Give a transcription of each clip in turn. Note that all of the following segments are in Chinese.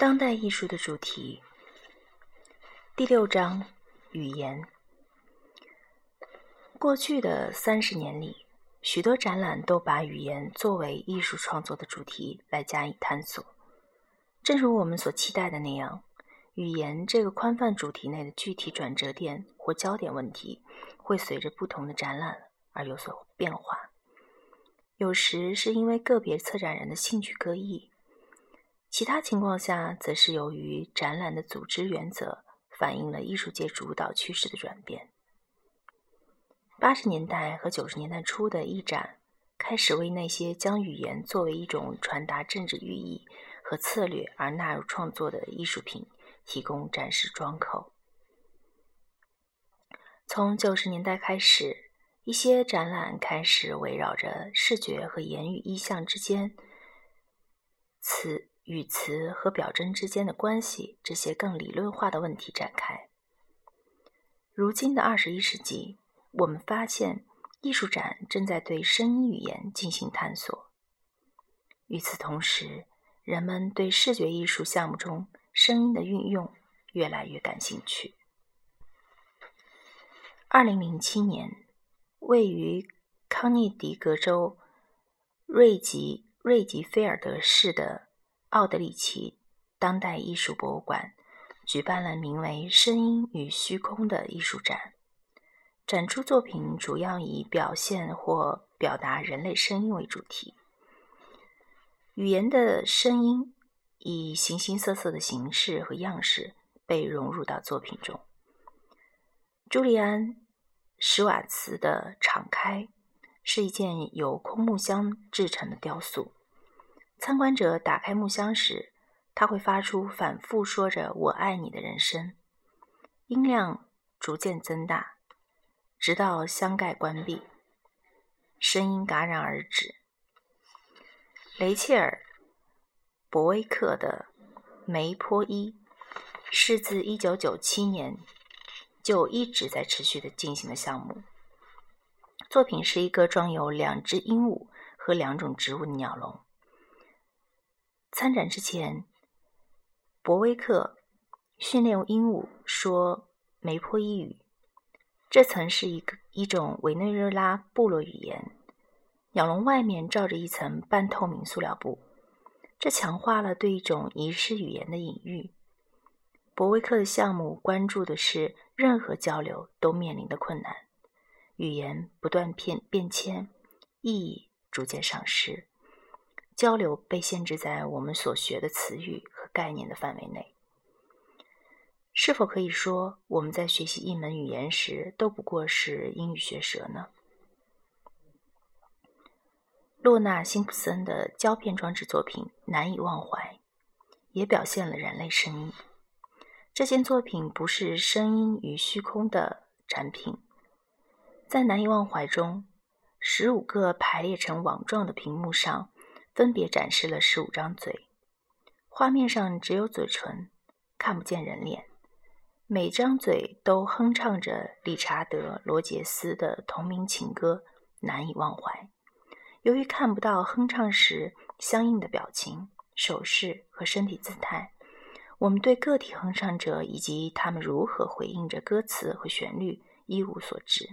当代艺术的主题，第六章语言。过去的三十年里，许多展览都把语言作为艺术创作的主题来加以探索。正如我们所期待的那样，语言这个宽泛主题内的具体转折点或焦点问题，会随着不同的展览而有所变化。有时是因为个别策展人的兴趣各异，其他情况下则是由于展览的组织原则反映了艺术界主导趋势的转变。八十年代和九十年代初的艺展，开始为那些将语言作为一种传达政治寓意和策略而纳入创作的艺术品提供展示窗口。从九十年代开始，一些展览开始围绕着视觉和言语意象之间、词语词和表征之间的关系这些更理论化的问题展开。如今的二十一世纪。我们发现，艺术展正在对声音语言进行探索。与此同时，人们对视觉艺术项目中声音的运用越来越感兴趣。二零零七年，位于康涅狄格州瑞吉瑞吉菲尔德市的奥德里奇当代艺术博物馆举办了名为“声音与虚空”的艺术展。展出作品主要以表现或表达人类声音为主题。语言的声音以形形色色的形式和样式被融入到作品中。朱利安·史瓦茨的《敞开》是一件由空木箱制成的雕塑。参观者打开木箱时，它会发出反复说着“我爱你”的人声，音量逐渐增大。直到箱盖关闭，声音戛然而止。雷切尔·博威克的《梅坡伊》是自1997年就一直在持续的进行的项目。作品是一个装有两只鹦鹉和两种植物的鸟笼。参展之前，博威克训练鹦鹉说梅坡伊语。这曾是一个一种委内瑞拉部落语言。鸟笼外面罩着一层半透明塑料布，这强化了对一种仪式语言的隐喻。博威克的项目关注的是任何交流都面临的困难：语言不断变变迁，意义逐渐丧失，交流被限制在我们所学的词语和概念的范围内。是否可以说，我们在学习一门语言时都不过是英语学舌呢？洛纳·辛普森的胶片装置作品《难以忘怀》也表现了人类声音。这件作品不是声音与虚空的展品。在《难以忘怀》中，十五个排列成网状的屏幕上，分别展示了十五张嘴。画面上只有嘴唇，看不见人脸。每张嘴都哼唱着理查德·罗杰斯的同名情歌，难以忘怀。由于看不到哼唱时相应的表情、手势和身体姿态，我们对个体哼唱者以及他们如何回应着歌词和旋律一无所知。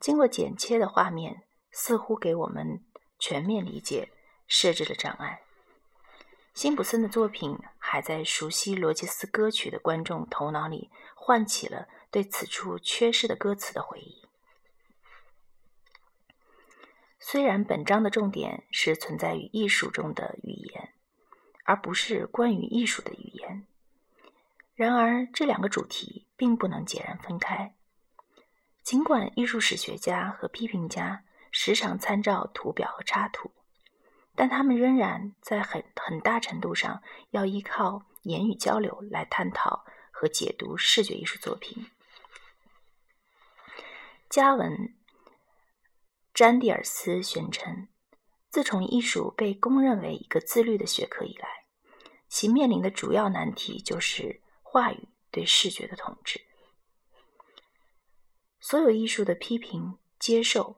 经过剪切的画面似乎给我们全面理解设置了障碍。辛普森的作品还在熟悉罗杰斯歌曲的观众头脑里唤起了对此处缺失的歌词的回忆。虽然本章的重点是存在于艺术中的语言，而不是关于艺术的语言，然而这两个主题并不能截然分开。尽管艺术史学家和批评家时常参照图表和插图。但他们仍然在很很大程度上要依靠言语交流来探讨和解读视觉艺术作品。加文·詹蒂尔斯宣称，自从艺术被公认为一个自律的学科以来，其面临的主要难题就是话语对视觉的统治。所有艺术的批评、接受。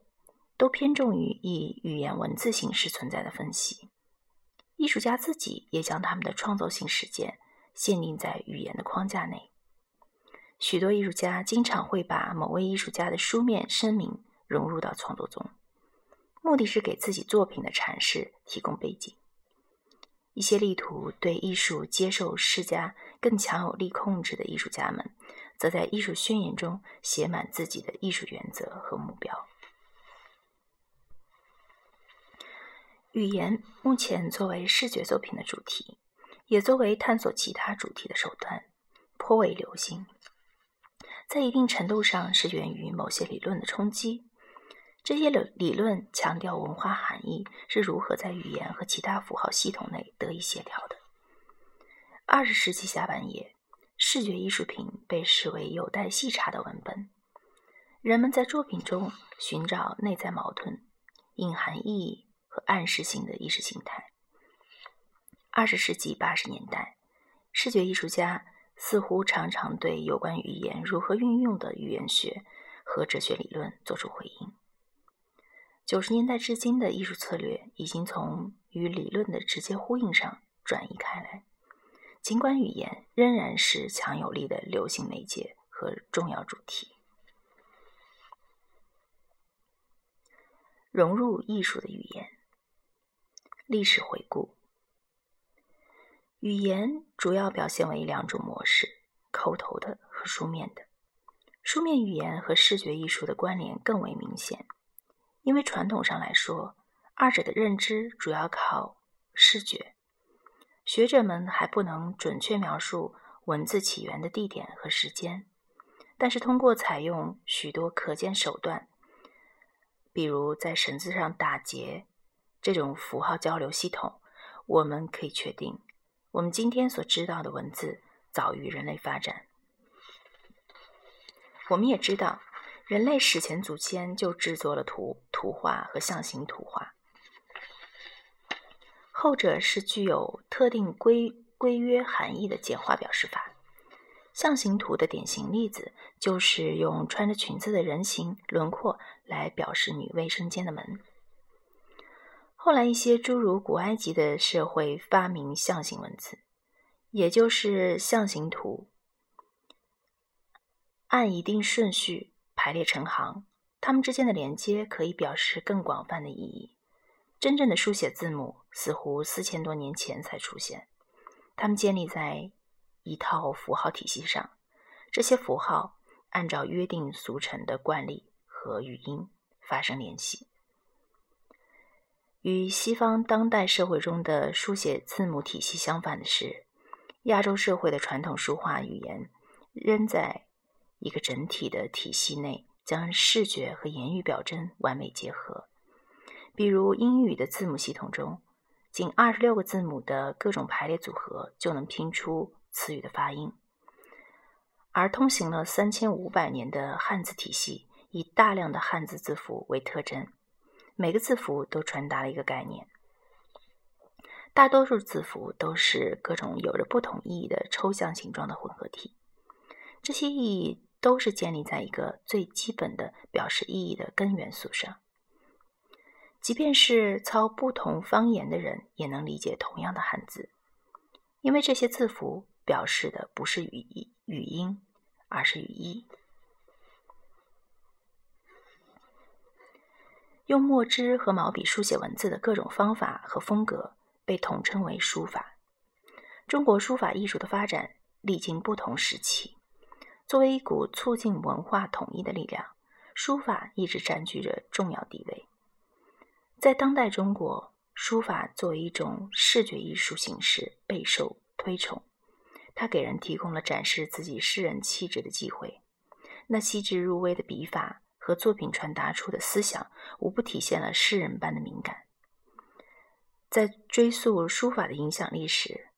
都偏重于以语言文字形式存在的分析。艺术家自己也将他们的创作性实践限定在语言的框架内。许多艺术家经常会把某位艺术家的书面声明融入到创作中，目的是给自己作品的阐释提供背景。一些力图对艺术接受施加更强有力控制的艺术家们，则在艺术宣言中写满自己的艺术原则和目标。语言目前作为视觉作品的主题，也作为探索其他主题的手段，颇为流行。在一定程度上，是源于某些理论的冲击。这些理理论强调文化含义是如何在语言和其他符号系统内得以协调的。二十世纪下半叶，视觉艺术品被视为有待细查的文本。人们在作品中寻找内在矛盾、隐含意义和暗示性的意识形态。二十世纪八十年代，视觉艺术家似乎常常对有关语言如何运用的语言学和哲学理论作出回应。九十年代至今的艺术策略已经从与理论的直接呼应上转移开来，尽管语言仍然是强有力的流行媒介和重要主题。融入艺术的语言，历史回顾。语言主要表现为两种模式：口头的和书面的。书面语言和视觉艺术的关联更为明显。因为传统上来说，二者的认知主要靠视觉，学者们还不能准确描述文字起源的地点和时间。但是，通过采用许多可见手段，比如在绳子上打结这种符号交流系统，我们可以确定，我们今天所知道的文字早于人类发展。我们也知道。人类史前祖先就制作了图图画和象形图画，后者是具有特定规规约含义的简化表示法。象形图的典型例子就是用穿着裙子的人形轮廓来表示女卫生间的门。后来，一些诸如古埃及的社会发明象形文字，也就是象形图，按一定顺序。排列成行，它们之间的连接可以表示更广泛的意义。真正的书写字母似乎四千多年前才出现，它们建立在一套符号体系上。这些符号按照约定俗成的惯例和语音发生联系。与西方当代社会中的书写字母体系相反的是，亚洲社会的传统书画语言仍在。一个整体的体系内，将视觉和言语表征完美结合。比如英语的字母系统中，仅二十六个字母的各种排列组合就能拼出词语的发音；而通行了三千五百年的汉字体系，以大量的汉字字符为特征，每个字符都传达了一个概念。大多数字符都是各种有着不同意义的抽象形状的混合体，这些意义。都是建立在一个最基本的表示意义的根元素上。即便是操不同方言的人，也能理解同样的汉字，因为这些字符表示的不是语义语音，而是语义。用墨汁和毛笔书写文字的各种方法和风格被统称为书法。中国书法艺术的发展历经不同时期。作为一股促进文化统一的力量，书法一直占据着重要地位。在当代中国，书法作为一种视觉艺术形式备受推崇，它给人提供了展示自己诗人气质的机会。那细致入微的笔法和作品传达出的思想，无不体现了诗人般的敏感。在追溯书法的影响力时，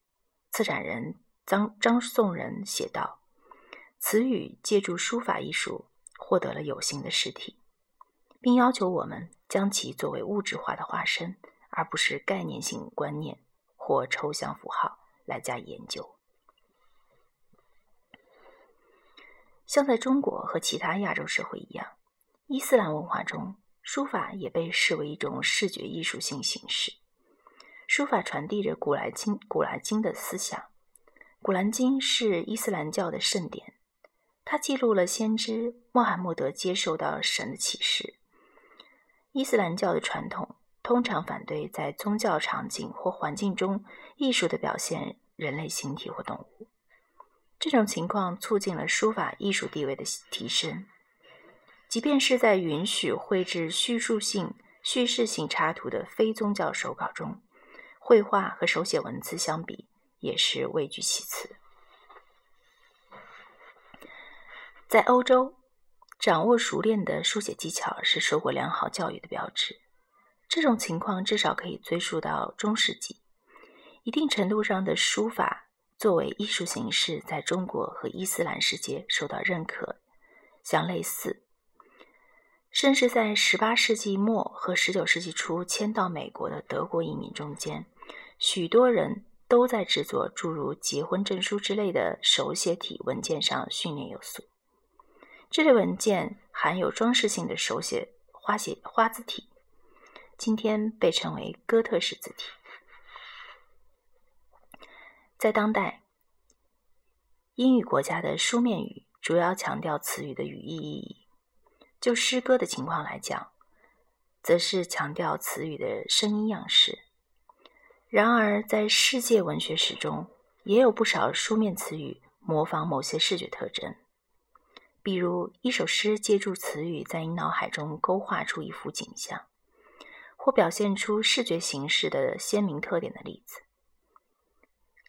策展人张张颂仁写道。词语借助书法艺术获得了有形的实体，并要求我们将其作为物质化的化身，而不是概念性观念或抽象符号来加以研究。像在中国和其他亚洲社会一样，伊斯兰文化中，书法也被视为一种视觉艺术性形式。书法传递着古兰经、古兰经的思想。古兰经是伊斯兰教的圣典，它记录了先知穆罕默德接受到神的启示。伊斯兰教的传统通常反对在宗教场景或环境中艺术的表现人类形体或动物。这种情况促进了书法艺术地位的提升。即便是在允许绘制叙述性、叙事性插图的非宗教手稿中，绘画和手写文字相比，也是位居其次。在欧洲，掌握熟练的书写技巧是受过良好教育的标志。这种情况至少可以追溯到中世纪。一定程度上的书法作为艺术形式，在中国和伊斯兰世界受到认可，相类似。甚至在18世纪末和19世纪初迁到美国的德国移民中间，许多人都在制作诸如结婚证书之类的手写体文件上训练有素。这类文件含有装饰性的手写花写花字体，今天被称为哥特式字体。在当代，英语国家的书面语主要强调词语的语义意义。就诗歌的情况来讲，则是强调词语的声音样式。然而，在世界文学史中，也有不少书面词语模仿某些视觉特征，比如一首诗借助词语在你脑海中勾画出一幅景象，或表现出视觉形式的鲜明特点的例子。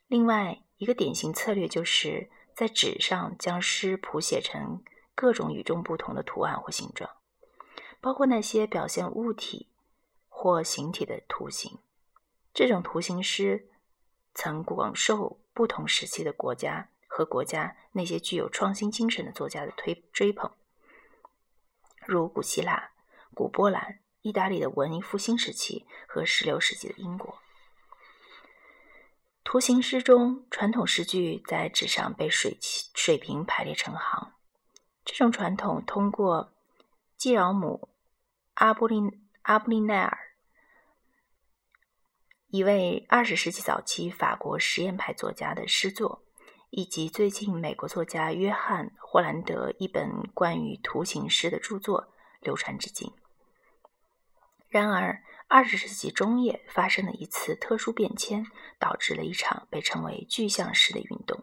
另外一个典型策略就是在纸上将诗谱写成。各种与众不同的图案或形状，包括那些表现物体或形体的图形。这种图形诗曾广受不同时期的国家和国家那些具有创新精神的作家的推追捧，如古希腊、古波兰、意大利的文艺复兴时期和16世纪的英国。图形诗中，传统诗句在纸上被水水平排列成行。这种传统通过基饶姆·阿布利阿布利奈尔，一位二十世纪早期法国实验派作家的诗作，以及最近美国作家约翰·霍兰德一本关于图形诗的著作流传至今。然而，二十世纪中叶发生的一次特殊变迁，导致了一场被称为具象诗的运动。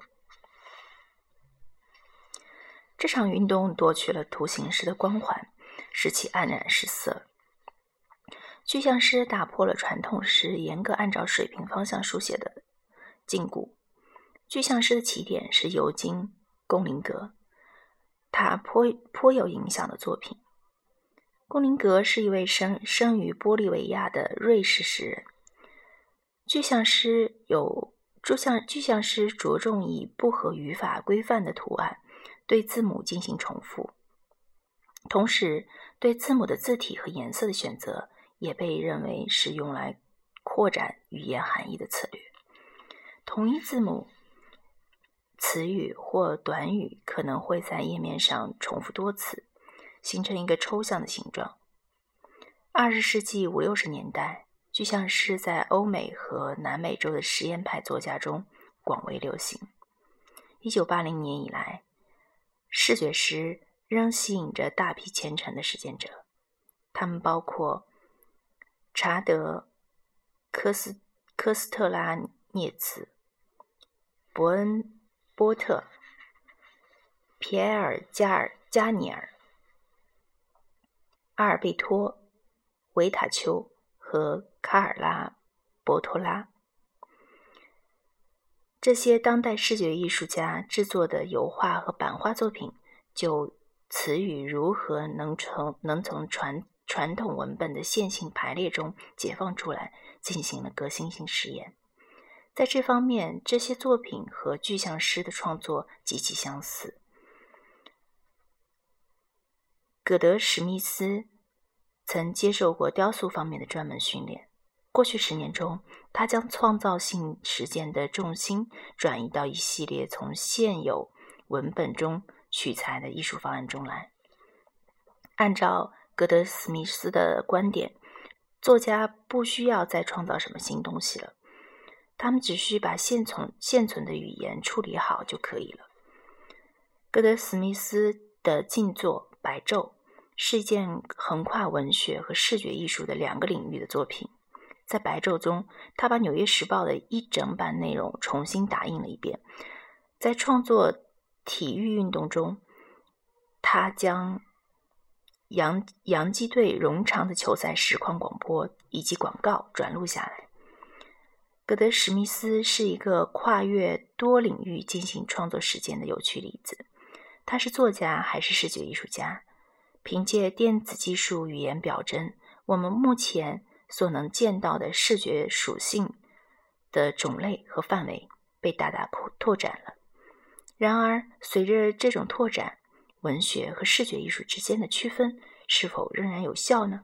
这场运动夺取了图形诗的光环，使其黯然失色。具象诗打破了传统诗严格按照水平方向书写的禁锢。具象诗的起点是尤金·龚林格，他颇颇有影响的作品。龚林格是一位生生于玻利维亚的瑞士诗人。具象诗有具象具象诗着重以不合语法规范的图案。对字母进行重复，同时对字母的字体和颜色的选择也被认为是用来扩展语言含义的策略。同一字母、词语或短语可能会在页面上重复多次，形成一个抽象的形状。二十世纪五六十年代，具象诗在欧美和南美洲的实验派作家中广为流行。一九八零年以来。视觉诗仍吸引着大批虔诚的实践者，他们包括查德·科斯科斯特拉涅茨、伯恩·波特、皮埃尔·加尔加尼尔、阿尔贝托·维塔丘和卡尔拉·博托拉。这些当代视觉艺术家制作的油画和版画作品，就词语如何能从能从传传统文本的线性排列中解放出来，进行了革新性实验。在这方面，这些作品和具象诗的创作极其相似。葛德史密斯曾接受过雕塑方面的专门训练。过去十年中，他将创造性实践的重心转移到一系列从现有文本中取材的艺术方案中来。按照格德·史密斯的观点，作家不需要再创造什么新东西了，他们只需把现存现存的语言处理好就可以了。戈德史密斯的静坐《白昼》是一件横跨文学和视觉艺术的两个领域的作品。在《白昼》中，他把《纽约时报》的一整版内容重新打印了一遍。在创作体育运动中，他将。洋洋基队冗长的球赛实况广播以及广告转录下来。戈德史密斯是一个跨越多领域进行创作实践的有趣例子。他是作家还是视觉艺术家？凭借电子技术语言表征，我们目前所能见到的视觉属性的种类和范围被大大扩拓展了。然而，随着这种拓展，文学和视觉艺术之间的区分是否仍然有效呢？